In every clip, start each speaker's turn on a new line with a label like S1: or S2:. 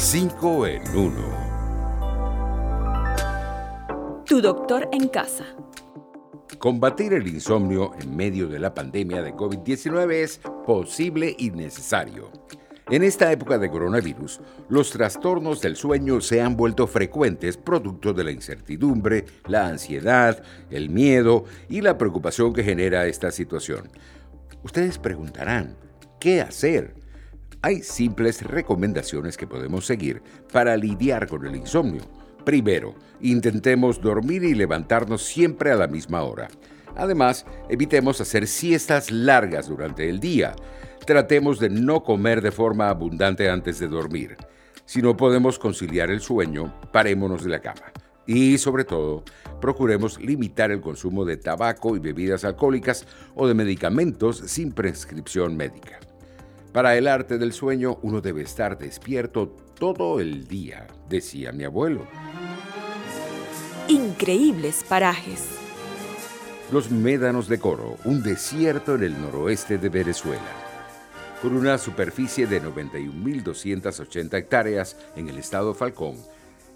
S1: 5 en 1.
S2: Tu doctor en casa.
S1: Combatir el insomnio en medio de la pandemia de COVID-19 es posible y necesario. En esta época de coronavirus, los trastornos del sueño se han vuelto frecuentes producto de la incertidumbre, la ansiedad, el miedo y la preocupación que genera esta situación. Ustedes preguntarán, ¿qué hacer? Hay simples recomendaciones que podemos seguir para lidiar con el insomnio. Primero, intentemos dormir y levantarnos siempre a la misma hora. Además, evitemos hacer siestas largas durante el día. Tratemos de no comer de forma abundante antes de dormir. Si no podemos conciliar el sueño, parémonos de la cama. Y sobre todo, procuremos limitar el consumo de tabaco y bebidas alcohólicas o de medicamentos sin prescripción médica. Para el arte del sueño uno debe estar despierto todo el día, decía mi abuelo.
S2: Increíbles parajes.
S1: Los Médanos de Coro, un desierto en el noroeste de Venezuela. Con una superficie de 91.280 hectáreas en el estado Falcón,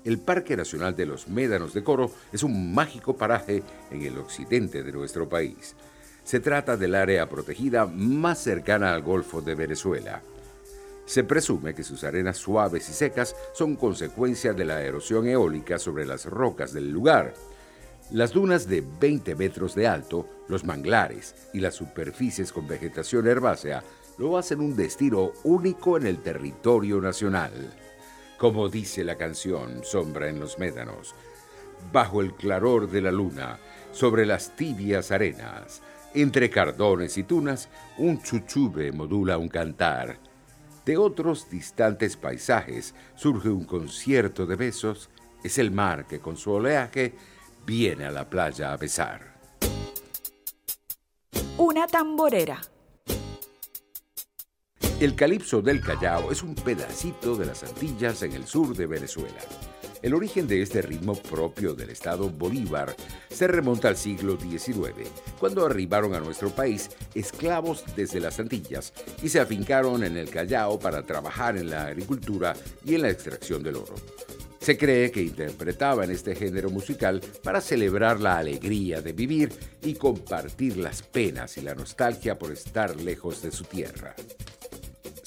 S1: el Parque Nacional de los Médanos de Coro es un mágico paraje en el occidente de nuestro país. Se trata del área protegida más cercana al Golfo de Venezuela. Se presume que sus arenas suaves y secas son consecuencia de la erosión eólica sobre las rocas del lugar. Las dunas de 20 metros de alto, los manglares y las superficies con vegetación herbácea lo hacen un destino único en el territorio nacional. Como dice la canción Sombra en los Médanos, bajo el claror de la luna, sobre las tibias arenas, entre cardones y tunas, un chuchube modula un cantar. De otros distantes paisajes surge un concierto de besos, es el mar que con su oleaje viene a la playa a besar.
S2: Una tamborera.
S1: El calipso del Callao es un pedacito de las Antillas en el sur de Venezuela. El origen de este ritmo propio del estado Bolívar se remonta al siglo XIX, cuando arribaron a nuestro país esclavos desde las Antillas y se afincaron en el Callao para trabajar en la agricultura y en la extracción del oro. Se cree que interpretaban este género musical para celebrar la alegría de vivir y compartir las penas y la nostalgia por estar lejos de su tierra.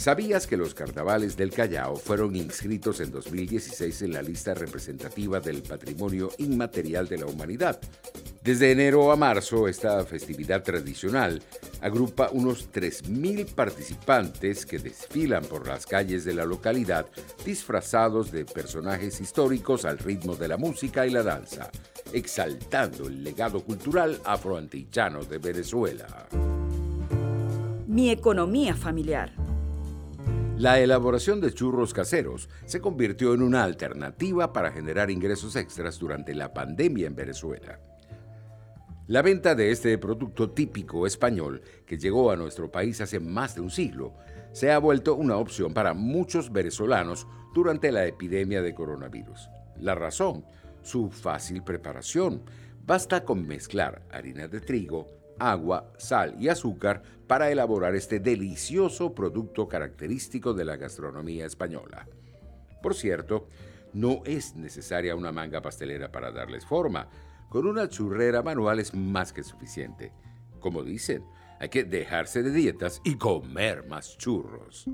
S1: ¿Sabías que los carnavales del Callao fueron inscritos en 2016 en la lista representativa del Patrimonio Inmaterial de la Humanidad? Desde enero a marzo, esta festividad tradicional agrupa unos 3.000 participantes que desfilan por las calles de la localidad disfrazados de personajes históricos al ritmo de la música y la danza, exaltando el legado cultural afroantillano de Venezuela.
S2: Mi economía familiar.
S1: La elaboración de churros caseros se convirtió en una alternativa para generar ingresos extras durante la pandemia en Venezuela. La venta de este producto típico español, que llegó a nuestro país hace más de un siglo, se ha vuelto una opción para muchos venezolanos durante la epidemia de coronavirus. La razón, su fácil preparación. Basta con mezclar harina de trigo, agua, sal y azúcar para elaborar este delicioso producto característico de la gastronomía española. Por cierto, no es necesaria una manga pastelera para darles forma. Con una churrera manual es más que suficiente. Como dicen, hay que dejarse de dietas y comer más churros.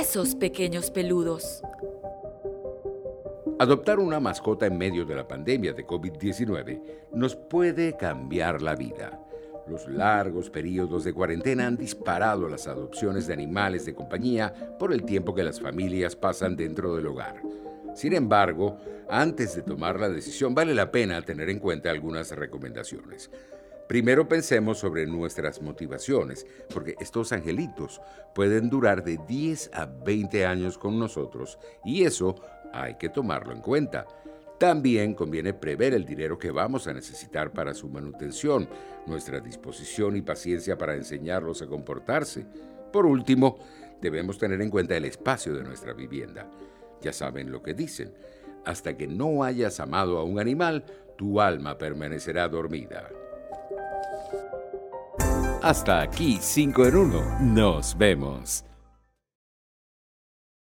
S2: Esos pequeños peludos.
S1: Adoptar una mascota en medio de la pandemia de COVID-19 nos puede cambiar la vida. Los largos periodos de cuarentena han disparado las adopciones de animales de compañía por el tiempo que las familias pasan dentro del hogar. Sin embargo, antes de tomar la decisión vale la pena tener en cuenta algunas recomendaciones. Primero pensemos sobre nuestras motivaciones, porque estos angelitos pueden durar de 10 a 20 años con nosotros y eso hay que tomarlo en cuenta. También conviene prever el dinero que vamos a necesitar para su manutención, nuestra disposición y paciencia para enseñarlos a comportarse. Por último, debemos tener en cuenta el espacio de nuestra vivienda. Ya saben lo que dicen, hasta que no hayas amado a un animal, tu alma permanecerá dormida. Hasta aquí 5 en 1. Nos vemos.